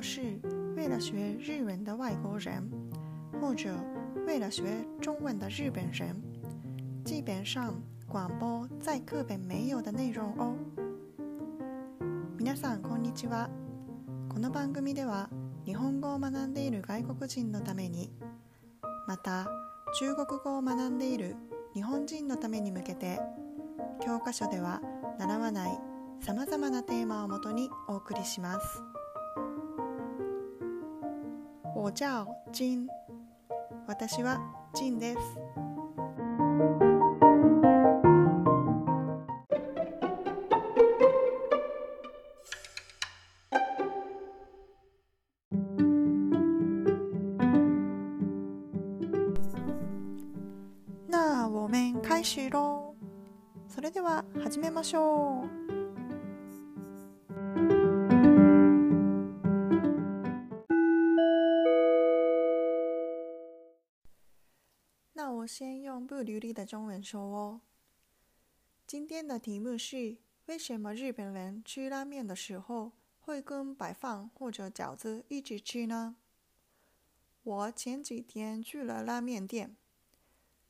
要是为了学日文的外国人，或者为了学中文的日本人，基本上广播在课本没有的内容哦。皆さんこんにちは。この番組では日本語を学んでいる外国人のために、また中国語を学んでいる日本人のために向けて、教科書では習わないさまざまなテーマをもとにお送りします。我叫金。私はジンです。那我们开始喽。それでは始めましょう。流利的中文说哦。今天的题目是：为什么日本人吃拉面的时候会跟白饭或者饺子一起吃呢？我前几天去了拉面店，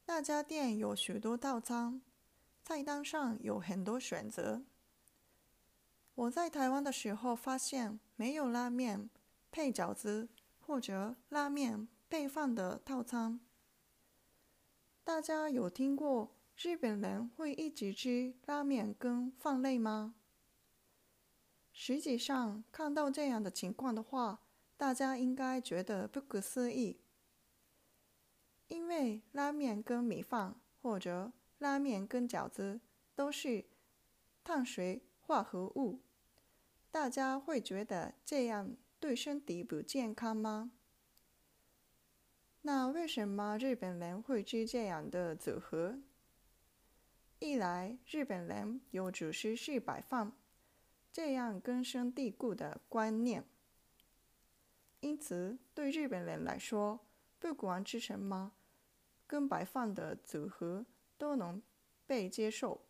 那家店有许多套餐，菜单上有很多选择。我在台湾的时候发现没有拉面配饺子或者拉面配饭的套餐。大家有听过日本人会一直吃拉面跟饭类吗？实际上，看到这样的情况的话，大家应该觉得不可思议，因为拉面跟米饭或者拉面跟饺子都是碳水化合物，大家会觉得这样对身体不健康吗？那为什么日本人会吃这样的组合？一来，日本人有主食是白饭，这样根深蒂固的观念，因此对日本人来说，不管吃什么跟白饭的组合都能被接受。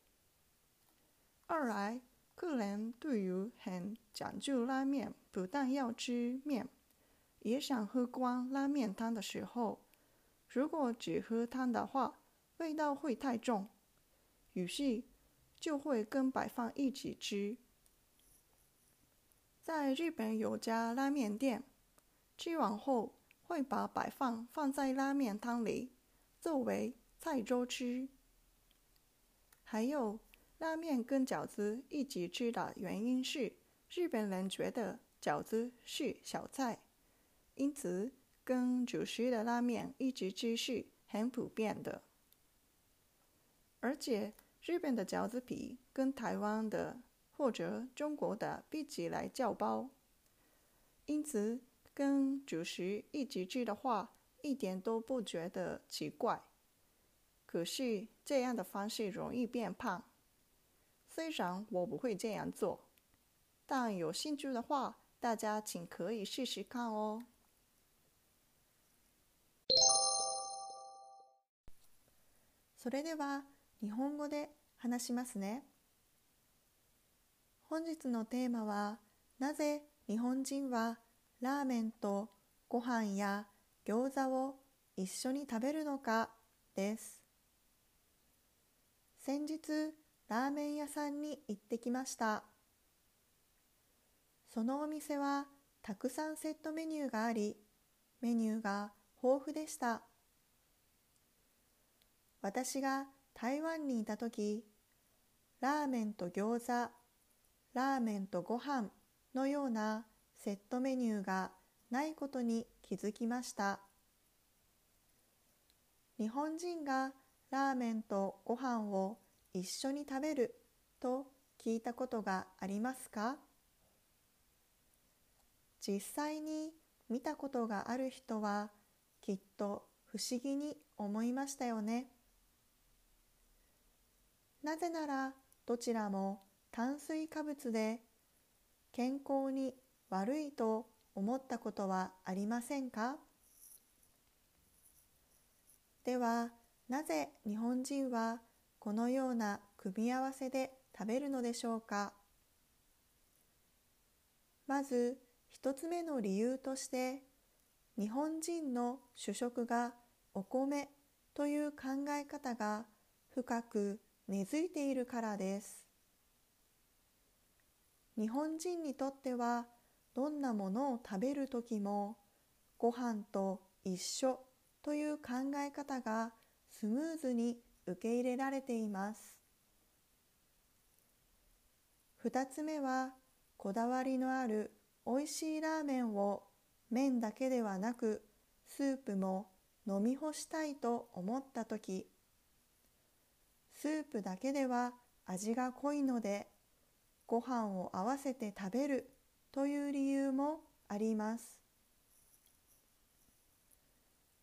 二来，个人对于很讲究拉面，不但要吃面。也想喝光拉面汤的时候，如果只喝汤的话，味道会太重，于是就会跟白饭一起吃。在日本有家拉面店，吃完后会把白饭放在拉面汤里，作为菜粥吃。还有拉面跟饺子一起吃的原因是，日本人觉得饺子是小菜。因此，跟主食的拉面一直吃是很普遍的。而且，日本的饺子皮跟台湾的或者中国的比起来较薄，因此跟主食一直吃的话，一点都不觉得奇怪。可是，这样的方式容易变胖。虽然我不会这样做，但有兴趣的话，大家请可以试试看哦。それでは日本語で話しますね。本日のテーマはなぜ日本人はラーメンとご飯や餃子を一緒に食べるのかです。先日ラーメン屋さんに行ってきました。そのお店はたくさんセットメニューがあり、メニューが豊富でした。私が台湾にいた時ラーメンと餃子ラーメンとご飯のようなセットメニューがないことに気づきました日本人がラーメンとご飯を一緒に食べると聞いたことがありますか？実際に見たことがある人はきっと不思議に思いましたよね。なぜならどちらも炭水化物で健康に悪いと思ったことはありませんか？ではなぜ日本人はこのような組み合わせで食べるのでしょうか？まず一つ目の理由として日本人の主食がお米という考え方が深く根付いているからです。日本人にとってはどんなものを食べる時もご飯と一緒という考え方がスムーズに受け入れられています。2つ目はこだわりのあるおいしいラーメンを麺だけではなくスープも飲み干したいと思った時スープだけでは味が濃いのでご飯を合わせて食べるという理由もあります。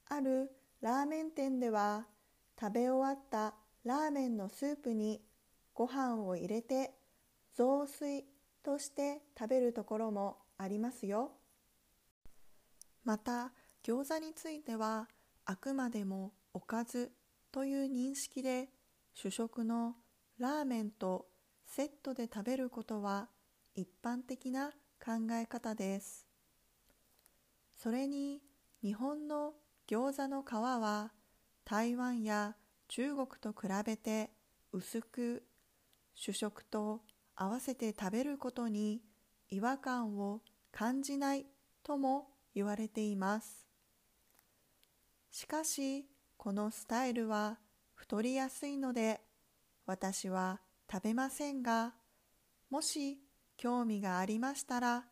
あるラーメン店では食べ終わったラーメンのスープにご飯を入れて雑炊として食べるところもありますよ。また餃子についてはあくまでもおかずという認識で主食のラーメンとセットで食べることは一般的な考え方です。それに日本の餃子の皮は台湾や中国と比べて薄く主食と合わせて食べることに違和感を感じないとも言われています。しかしこのスタイルは太りやすいので私は食べませんがもし興味がありましたら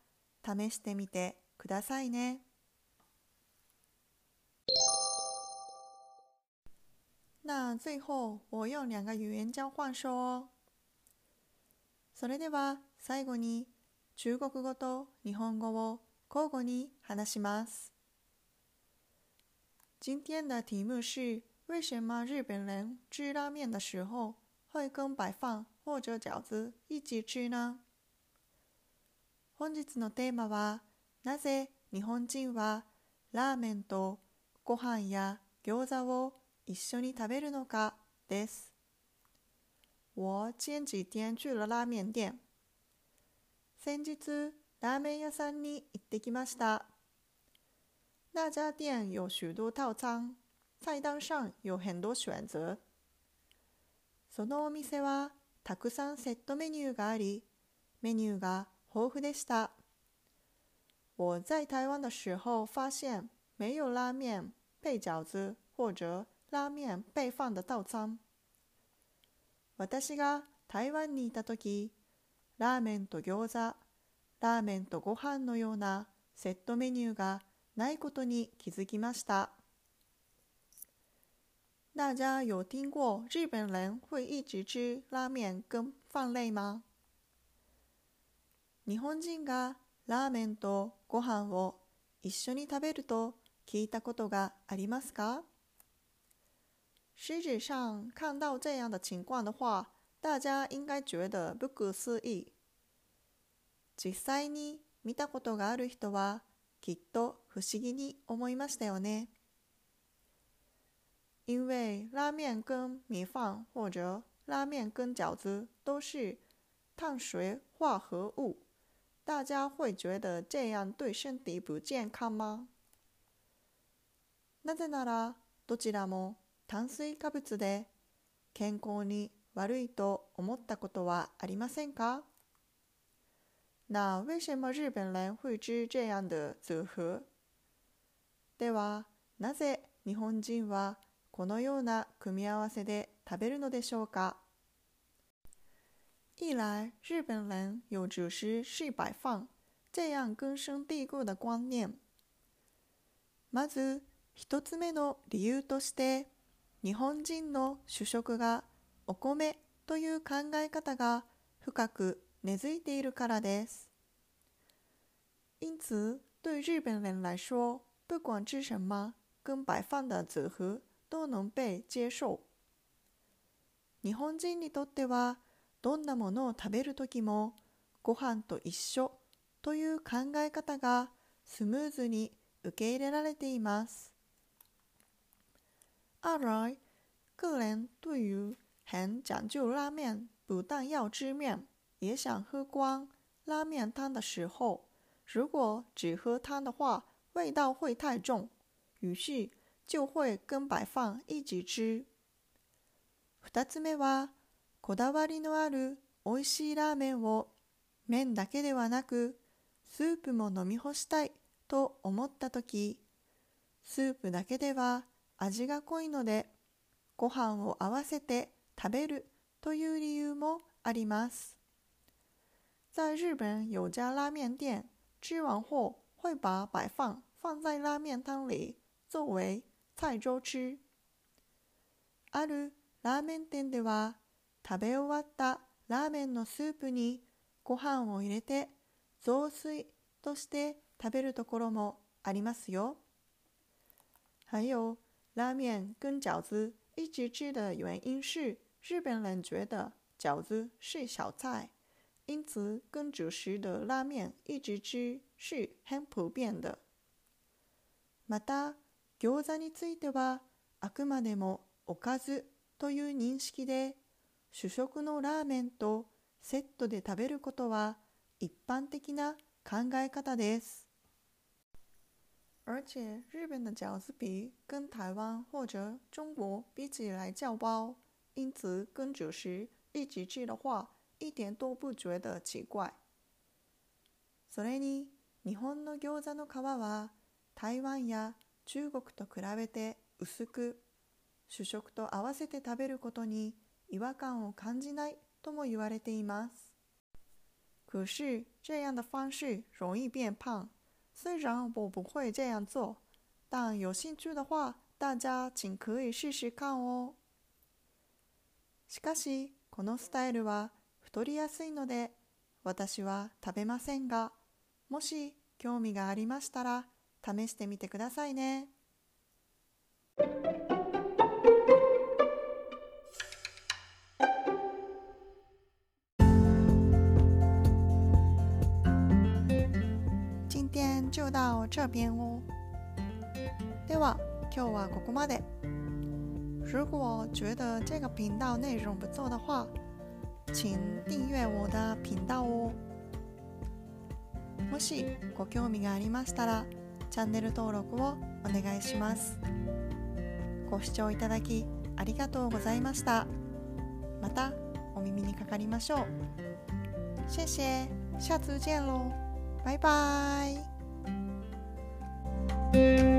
試してみてくださいね。那最後我用两个语言交换说。それでは最後に中国語と日本語を交互に話します。今天的题目是：为什么日本人吃拉面的时候会跟白饭或者饺子一起吃呢？本日のテーマは、なぜ日本人はラーメンとご飯や餃子を一緒に食べるのかです。我前几天去了拉面店。先日、ラーメン屋さんに行ってきました。那家店有许多套餐，菜单上有很多选择。そのお店はたくさんセットメニューがあり、メニューが豊富でした。我在台湾的时候发现没有拉面配饺子或者拉面配飯的套餐。私が台湾にいた時、ラーメンと餃子、ラーメンとご飯のようなセットメニューがないことに気づきました。大家有听过日本人会一直吃拉面跟飯類吗？日本人がラーメンとご飯を一緒に食べると聞いたことがありますか？实质上看到这样的情况的话，大家应该觉得不可思议。実際に見たことがある人はきっと不思議に思いましたよね。因为拉面跟米饭或者拉面跟饺子都是碳水化合物，大家会觉得这样对身体不健康吗？なぜならどちらも炭水化物で健康に悪いと思ったことはありませんか那为什么日本人会吃这样的组合では、なぜ日本人は このような組み合わせで食べるのでしょうか？一来，日本人有主食是白饭这样根深蒂固的观念。まず、一つ目の理由として、日本人の主食がお米という考え方が深く根付いているからです。因此，对日本人来说，不管吃什么，跟白饭的组合都能被接受。日本人にとっては、どんなものを食べる時も、ご飯と一緒という考え方がスムーズに受け入れられています。二来，个人对于很讲究拉面，不但要吃面，也想喝光拉面汤的时候，如果只喝汤的话，味道会太重，于是就会跟白饭一起吃。二つ目は、こだわりのある美味しいラーメンを麺だけではなくスープも飲み干したいと思った時スープだけでは味が濃いのでご飯を合わせて食べるという理由もあります。在日本有家拉面店，吃完后会把白饭放在拉面汤里作为菜粥吃。あるラーメン店では食べ終わったラーメンのスープにご飯を入れて雑炊として食べるところもありますよ。还有，拉面跟饺子一起吃的原因是日本人觉得饺子是小菜，因此跟主食的拉面一直吃是很普遍的。また、餃子についてはあくまでもおかずという認識で主食のラーメンとセットで食べることは一般的な考え方です。而且日本的饺子皮跟台湾或者中国比起来较薄，因此跟主食一起吃的话，一点都不觉得奇怪。それに日本の餃子の皮は台湾や中国と比べて薄く、主食と合わせて食べることに違和感を感じないとも言われています。可是这样的方式容易变胖。虽然我不会这样做，但有兴趣的话，大家请可以试试看哦。しかし、このスタイルは太りやすいので、私は食べませんが、もし興味がありましたら、試してみてくださいね。今天就到这边哦。では今日はここまで。如果觉得这个频道内容不错的话，请订阅我的频道哦。もしご興味がありましたら、チャンネル登録をお願いします。ご視聴いただきありがとうございました。またお耳にかかりましょう。谢谢，下次见喽，拜拜。thank you